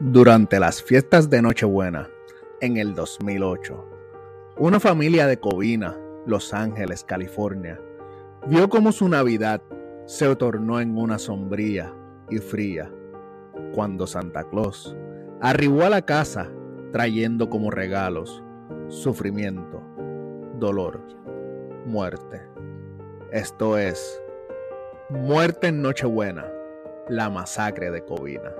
Durante las fiestas de Nochebuena, en el 2008, una familia de Covina, Los Ángeles, California, vio cómo su Navidad se tornó en una sombría y fría cuando Santa Claus arribó a la casa trayendo como regalos sufrimiento, dolor, muerte. Esto es Muerte en Nochebuena, la masacre de Covina.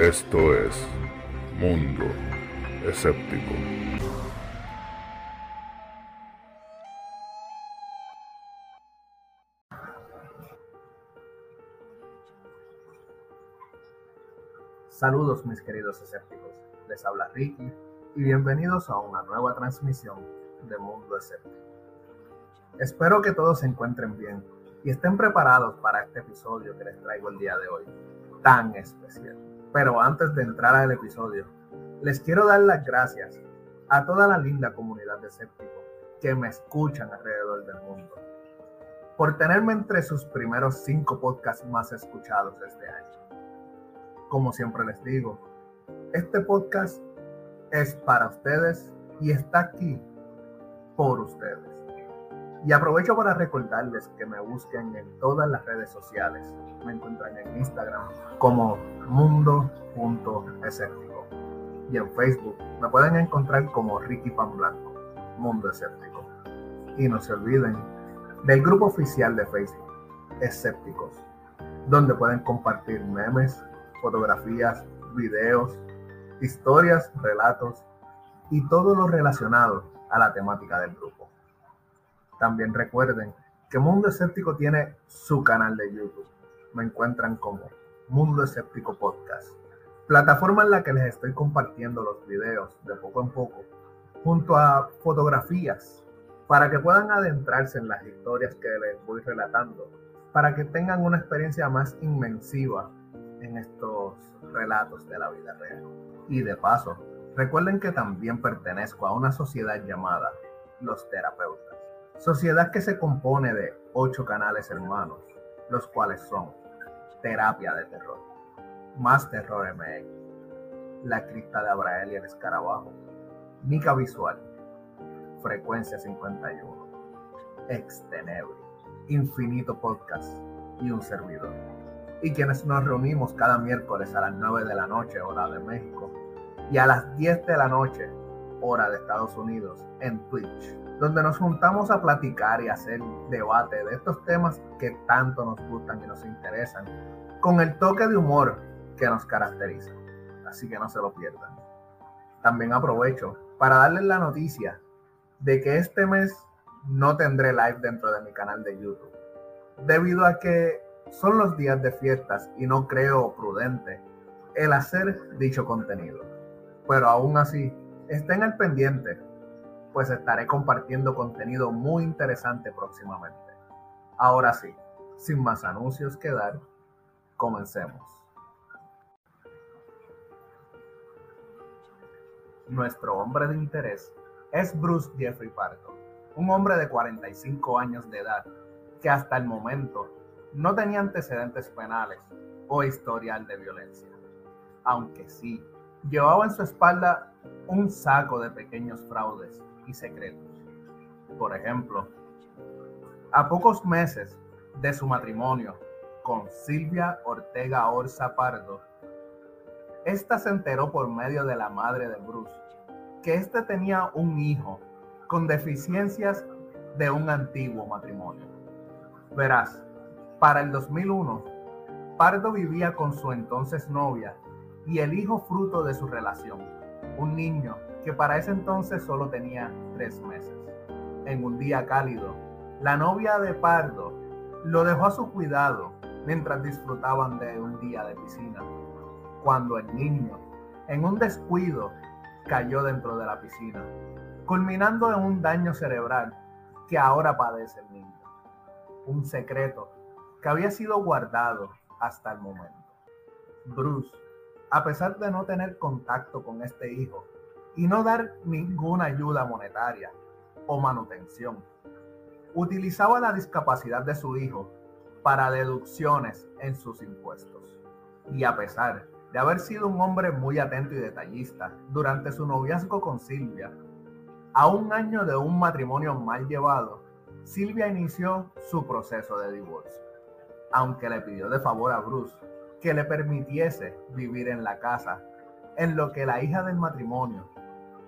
Esto es Mundo Escéptico. Saludos mis queridos escépticos, les habla Ricky y bienvenidos a una nueva transmisión de Mundo Escéptico. Espero que todos se encuentren bien y estén preparados para este episodio que les traigo el día de hoy, tan especial. Pero antes de entrar al episodio, les quiero dar las gracias a toda la linda comunidad de escépticos que me escuchan alrededor del mundo por tenerme entre sus primeros cinco podcasts más escuchados este año. Como siempre les digo, este podcast es para ustedes y está aquí por ustedes. Y aprovecho para recordarles que me busquen en todas las redes sociales. Me encuentran en Instagram como mundo.escéptico. Y en Facebook me pueden encontrar como Ricky Pan Blanco, Mundo Escéptico. Y no se olviden del grupo oficial de Facebook, Escépticos, donde pueden compartir memes, fotografías, videos, historias, relatos y todo lo relacionado a la temática del grupo. También recuerden que Mundo Escéptico tiene su canal de YouTube. Me encuentran como Mundo Escéptico Podcast, plataforma en la que les estoy compartiendo los videos de poco en poco, junto a fotografías, para que puedan adentrarse en las historias que les voy relatando, para que tengan una experiencia más inmensiva en estos relatos de la vida real. Y de paso, recuerden que también pertenezco a una sociedad llamada Los Terapeutas Sociedad que se compone de ocho canales hermanos, los cuales son Terapia de Terror, Más Terror MX, La Cripta de Abrael y el Escarabajo, Nica Visual, Frecuencia 51, Extenebri, Infinito Podcast. Y un servidor. Y quienes nos reunimos cada miércoles a las 9 de la noche, hora de México, y a las 10 de la noche, hora de Estados Unidos, en Twitch donde nos juntamos a platicar y hacer debate de estos temas que tanto nos gustan y nos interesan, con el toque de humor que nos caracteriza. Así que no se lo pierdan. También aprovecho para darles la noticia de que este mes no tendré live dentro de mi canal de YouTube, debido a que son los días de fiestas y no creo prudente el hacer dicho contenido. Pero aún así, estén al pendiente pues estaré compartiendo contenido muy interesante próximamente. Ahora sí, sin más anuncios que dar, comencemos. Nuestro hombre de interés es Bruce Jeffrey Pardo, un hombre de 45 años de edad que hasta el momento no tenía antecedentes penales o historial de violencia, aunque sí llevaba en su espalda un saco de pequeños fraudes secretos. Por ejemplo, a pocos meses de su matrimonio con Silvia Ortega Orza Pardo, esta se enteró por medio de la madre de Bruce que éste tenía un hijo con deficiencias de un antiguo matrimonio. Verás, para el 2001, Pardo vivía con su entonces novia y el hijo fruto de su relación, un niño que para ese entonces solo tenía tres meses. en un día cálido, la novia de Pardo lo dejó a su cuidado mientras disfrutaban de un día de piscina, cuando el niño, en un descuido, cayó dentro de la piscina, culminando en un daño cerebral que ahora padece el niño. Un secreto que había sido guardado hasta el momento. Bruce, a pesar de no tener contacto con este hijo y no dar ninguna ayuda monetaria o manutención, utilizaba la discapacidad de su hijo para deducciones en sus impuestos. Y a pesar de haber sido un hombre muy atento y detallista durante su noviazgo con Silvia, a un año de un matrimonio mal llevado, Silvia inició su proceso de divorcio, aunque le pidió de favor a Bruce que le permitiese vivir en la casa, en lo que la hija del matrimonio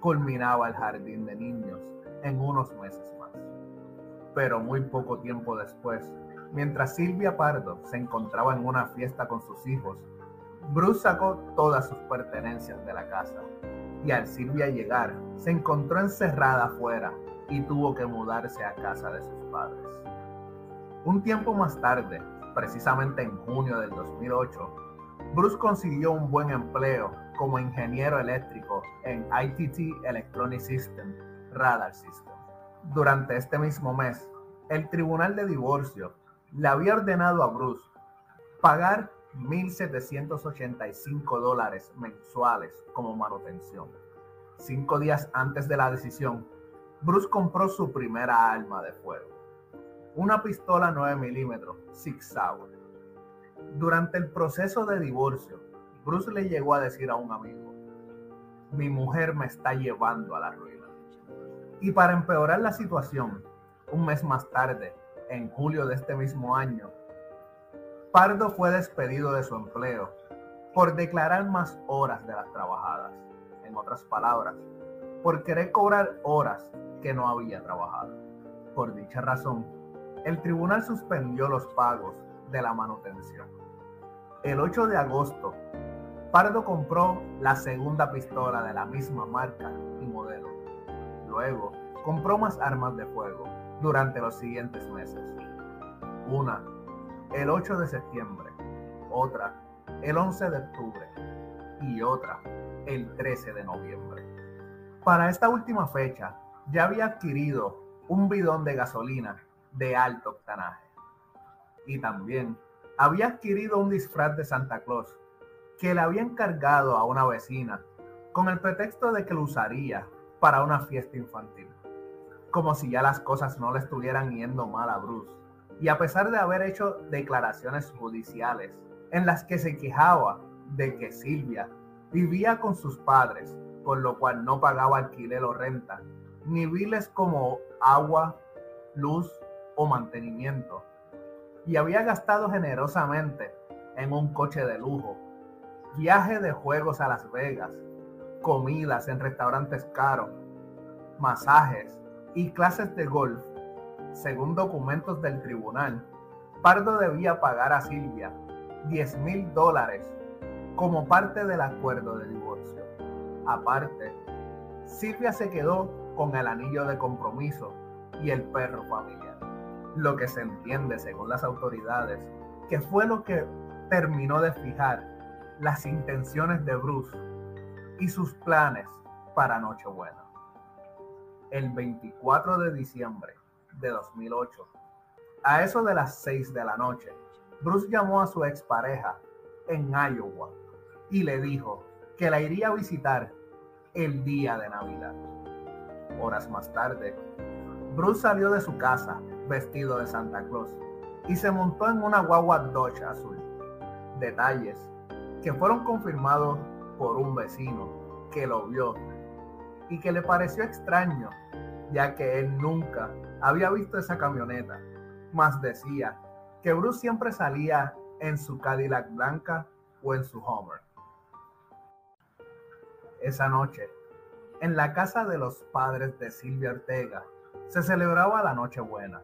culminaba el jardín de niños en unos meses más. Pero muy poco tiempo después, mientras Silvia Pardo se encontraba en una fiesta con sus hijos, Bruce sacó todas sus pertenencias de la casa y al Silvia llegar se encontró encerrada afuera y tuvo que mudarse a casa de sus padres. Un tiempo más tarde, precisamente en junio del 2008, Bruce consiguió un buen empleo como ingeniero eléctrico en ITT Electronic System Radar System. Durante este mismo mes, el Tribunal de Divorcio le había ordenado a Bruce pagar 1.785 dólares mensuales como manutención. Cinco días antes de la decisión, Bruce compró su primera arma de fuego, una pistola 9 milímetros Six Sauer. Durante el proceso de divorcio, Bruce le llegó a decir a un amigo, mi mujer me está llevando a la ruina. Y para empeorar la situación, un mes más tarde, en julio de este mismo año, Pardo fue despedido de su empleo por declarar más horas de las trabajadas. En otras palabras, por querer cobrar horas que no había trabajado. Por dicha razón, el tribunal suspendió los pagos de la manutención. El 8 de agosto, Pardo compró la segunda pistola de la misma marca y modelo. Luego, compró más armas de fuego durante los siguientes meses. Una el 8 de septiembre, otra el 11 de octubre y otra el 13 de noviembre. Para esta última fecha ya había adquirido un bidón de gasolina de alto octanaje y también había adquirido un disfraz de Santa Claus que le había encargado a una vecina con el pretexto de que lo usaría para una fiesta infantil. Como si ya las cosas no le estuvieran yendo mal a Bruce y a pesar de haber hecho declaraciones judiciales en las que se quejaba de que Silvia vivía con sus padres, con lo cual no pagaba alquiler o renta, ni biles como agua, luz o mantenimiento, y había gastado generosamente en un coche de lujo, viaje de juegos a Las Vegas, comidas en restaurantes caros, masajes y clases de golf según documentos del tribunal, Pardo debía pagar a Silvia 10 mil dólares como parte del acuerdo de divorcio. Aparte, Silvia se quedó con el anillo de compromiso y el perro familiar, lo que se entiende según las autoridades que fue lo que terminó de fijar las intenciones de Bruce y sus planes para Nochebuena. El 24 de diciembre de 2008. A eso de las 6 de la noche, Bruce llamó a su expareja en Iowa y le dijo que la iría a visitar el día de Navidad. Horas más tarde, Bruce salió de su casa vestido de Santa Claus y se montó en una guagua Dodge azul. Detalles que fueron confirmados por un vecino que lo vio y que le pareció extraño, ya que él nunca había visto esa camioneta, mas decía que Bruce siempre salía en su Cadillac blanca o en su Homer. Esa noche, en la casa de los padres de Silvia Ortega, se celebraba la Nochebuena.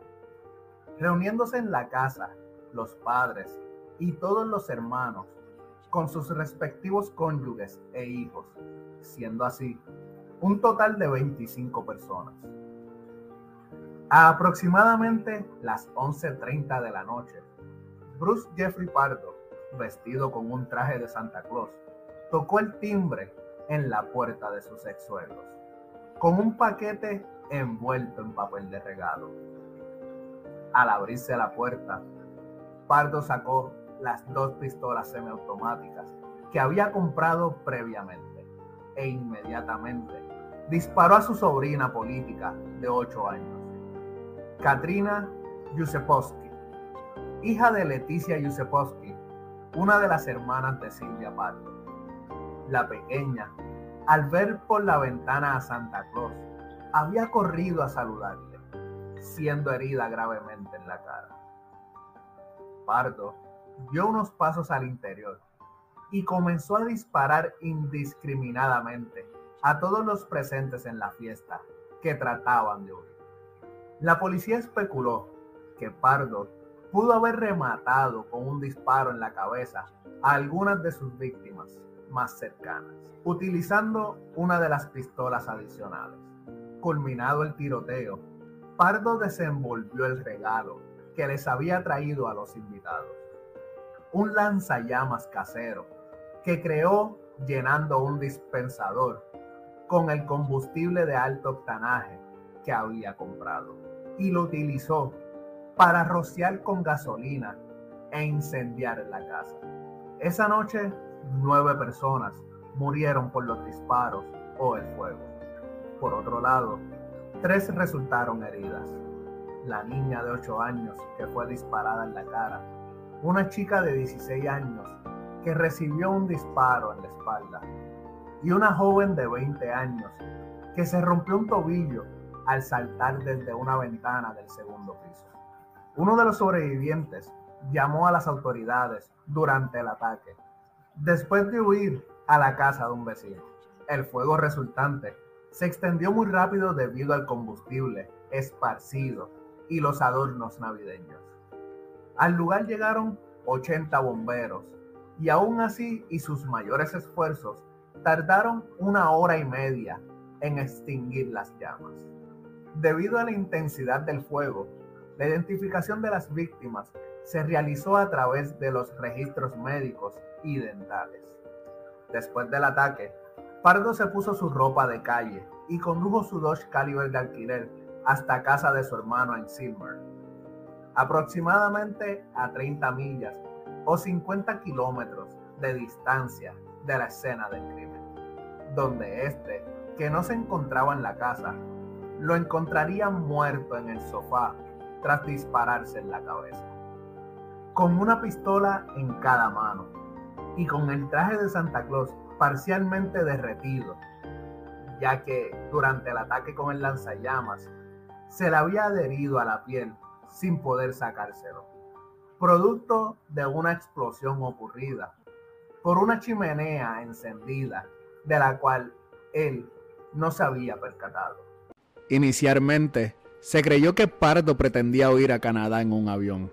Reuniéndose en la casa, los padres y todos los hermanos, con sus respectivos cónyuges e hijos, siendo así un total de 25 personas. A aproximadamente las 11.30 de la noche, Bruce Jeffrey Pardo, vestido con un traje de Santa Claus, tocó el timbre en la puerta de sus ex suegros, con un paquete envuelto en papel de regalo. Al abrirse la puerta, Pardo sacó las dos pistolas semiautomáticas que había comprado previamente e inmediatamente disparó a su sobrina política de 8 años, Katrina Yusepowski, hija de Leticia Yusepowski, una de las hermanas de Silvia Pardo. La pequeña, al ver por la ventana a Santa Claus, había corrido a saludarle, siendo herida gravemente en la cara. Pardo dio unos pasos al interior y comenzó a disparar indiscriminadamente a todos los presentes en la fiesta que trataban de huir. La policía especuló que Pardo pudo haber rematado con un disparo en la cabeza a algunas de sus víctimas más cercanas, utilizando una de las pistolas adicionales. Culminado el tiroteo, Pardo desenvolvió el regalo que les había traído a los invitados. Un lanzallamas casero que creó llenando un dispensador con el combustible de alto octanaje que había comprado y lo utilizó para rociar con gasolina e incendiar la casa. Esa noche, nueve personas murieron por los disparos o el fuego. Por otro lado, tres resultaron heridas. La niña de 8 años que fue disparada en la cara, una chica de 16 años que recibió un disparo en la espalda y una joven de 20 años que se rompió un tobillo al saltar desde una ventana del segundo piso. Uno de los sobrevivientes llamó a las autoridades durante el ataque, después de huir a la casa de un vecino. El fuego resultante se extendió muy rápido debido al combustible esparcido y los adornos navideños. Al lugar llegaron 80 bomberos y aún así y sus mayores esfuerzos tardaron una hora y media en extinguir las llamas. Debido a la intensidad del fuego, la identificación de las víctimas se realizó a través de los registros médicos y dentales. Después del ataque, Pardo se puso su ropa de calle y condujo su Dodge Caliber de alquiler hasta casa de su hermano en Silmer, aproximadamente a 30 millas o 50 kilómetros de distancia de la escena del crimen, donde este, que no se encontraba en la casa, lo encontraría muerto en el sofá tras dispararse en la cabeza. Con una pistola en cada mano y con el traje de Santa Claus parcialmente derretido, ya que durante el ataque con el lanzallamas se le había adherido a la piel sin poder sacárselo, producto de una explosión ocurrida por una chimenea encendida de la cual él no se había percatado. Inicialmente, se creyó que Pardo pretendía huir a Canadá en un avión,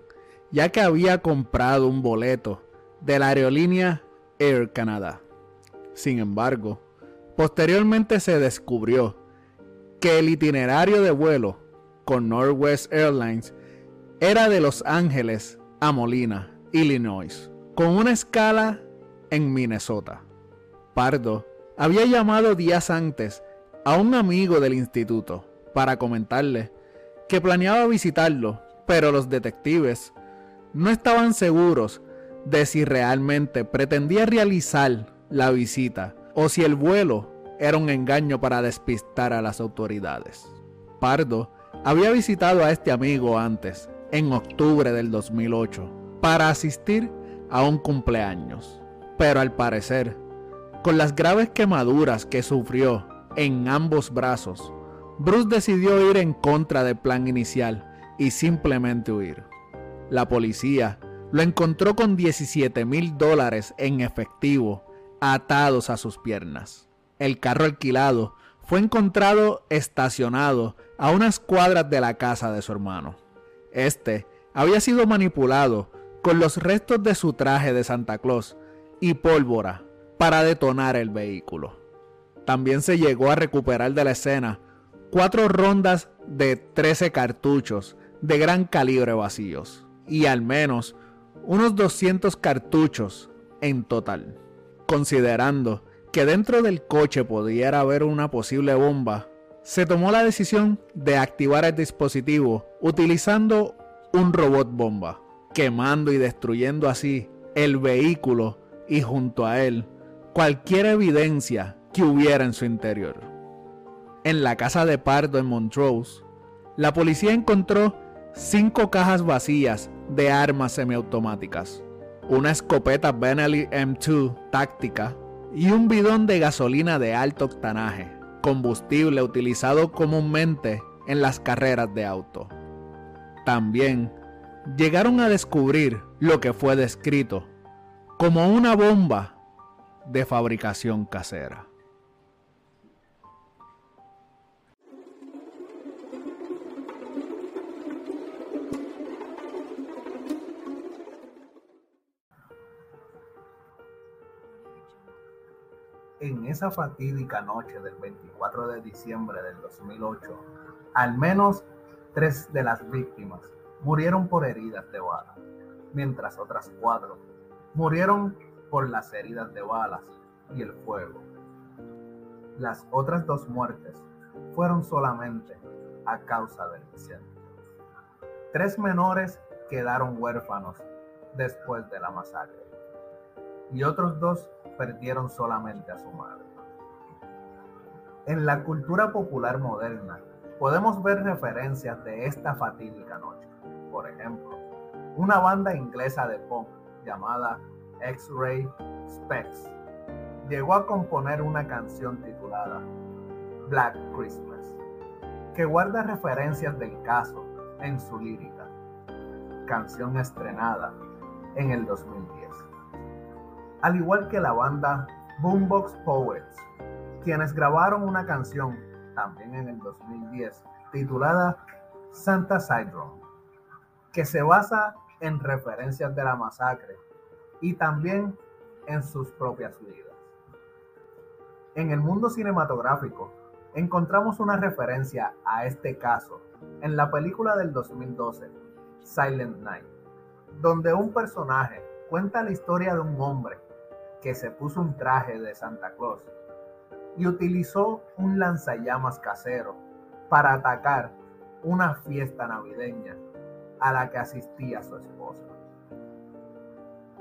ya que había comprado un boleto de la aerolínea Air Canada. Sin embargo, posteriormente se descubrió que el itinerario de vuelo con Northwest Airlines era de Los Ángeles a Molina, Illinois, con una escala en Minnesota. Pardo había llamado días antes a un amigo del instituto para comentarle que planeaba visitarlo, pero los detectives no estaban seguros de si realmente pretendía realizar la visita o si el vuelo era un engaño para despistar a las autoridades. Pardo había visitado a este amigo antes, en octubre del 2008, para asistir a un cumpleaños. Pero al parecer, con las graves quemaduras que sufrió en ambos brazos, Bruce decidió ir en contra del plan inicial y simplemente huir. La policía lo encontró con 17 mil dólares en efectivo atados a sus piernas. El carro alquilado fue encontrado estacionado a unas cuadras de la casa de su hermano. Este había sido manipulado con los restos de su traje de Santa Claus y pólvora para detonar el vehículo. También se llegó a recuperar de la escena cuatro rondas de 13 cartuchos de gran calibre vacíos y al menos unos 200 cartuchos en total. Considerando que dentro del coche pudiera haber una posible bomba, se tomó la decisión de activar el dispositivo utilizando un robot bomba, quemando y destruyendo así el vehículo y junto a él cualquier evidencia que hubiera en su interior. En la casa de Pardo en Montrose, la policía encontró cinco cajas vacías de armas semiautomáticas, una escopeta Benelli M2 táctica y un bidón de gasolina de alto octanaje, combustible utilizado comúnmente en las carreras de auto. También llegaron a descubrir lo que fue descrito como una bomba de fabricación casera. En esa fatídica noche del 24 de diciembre del 2008, al menos tres de las víctimas murieron por heridas de bala, mientras otras cuatro murieron por las heridas de balas y el fuego. Las otras dos muertes fueron solamente a causa del incendio. Tres menores quedaron huérfanos después de la masacre y otros dos perdieron solamente a su madre. En la cultura popular moderna podemos ver referencias de esta fatídica noche. Por ejemplo, una banda inglesa de punk llamada X-Ray Specs llegó a componer una canción titulada Black Christmas, que guarda referencias del caso en su lírica, canción estrenada en el 2010. Al igual que la banda Boombox Poets, quienes grabaron una canción también en el 2010 titulada Santa Syndrome, que se basa en referencias de la masacre y también en sus propias vidas. En el mundo cinematográfico encontramos una referencia a este caso en la película del 2012, Silent Night, donde un personaje cuenta la historia de un hombre que se puso un traje de Santa Claus y utilizó un lanzallamas casero para atacar una fiesta navideña a la que asistía su esposa.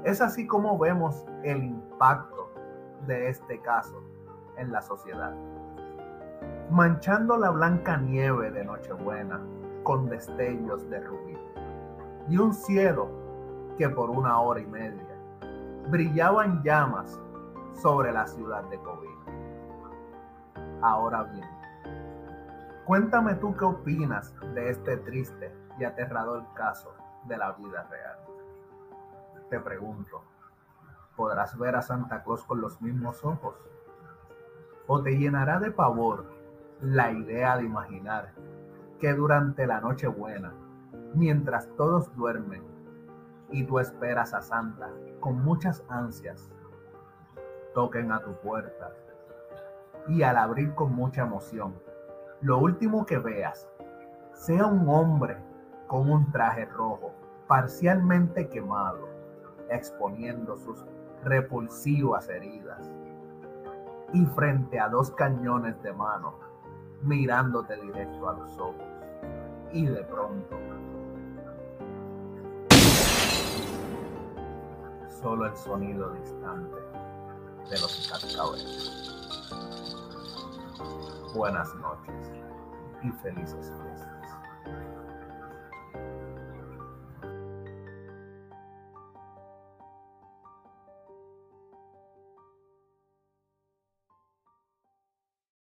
Es así como vemos el impacto de este caso en la sociedad. Manchando la blanca nieve de Nochebuena con destellos de rubí y un cielo que por una hora y media brillaba en llamas sobre la ciudad de Covid. Ahora bien, cuéntame tú qué opinas de este triste y aterrador caso de la vida real te pregunto, ¿podrás ver a Santa Claus con los mismos ojos? ¿O te llenará de pavor la idea de imaginar que durante la noche buena, mientras todos duermen y tú esperas a Santa con muchas ansias, toquen a tu puerta y al abrir con mucha emoción, lo último que veas sea un hombre con un traje rojo parcialmente quemado exponiendo sus repulsivas heridas. Y frente a dos cañones de mano, mirándote directo a los ojos. Y de pronto, solo el sonido distante de los cascabeles. Buenas noches y felices fiestas.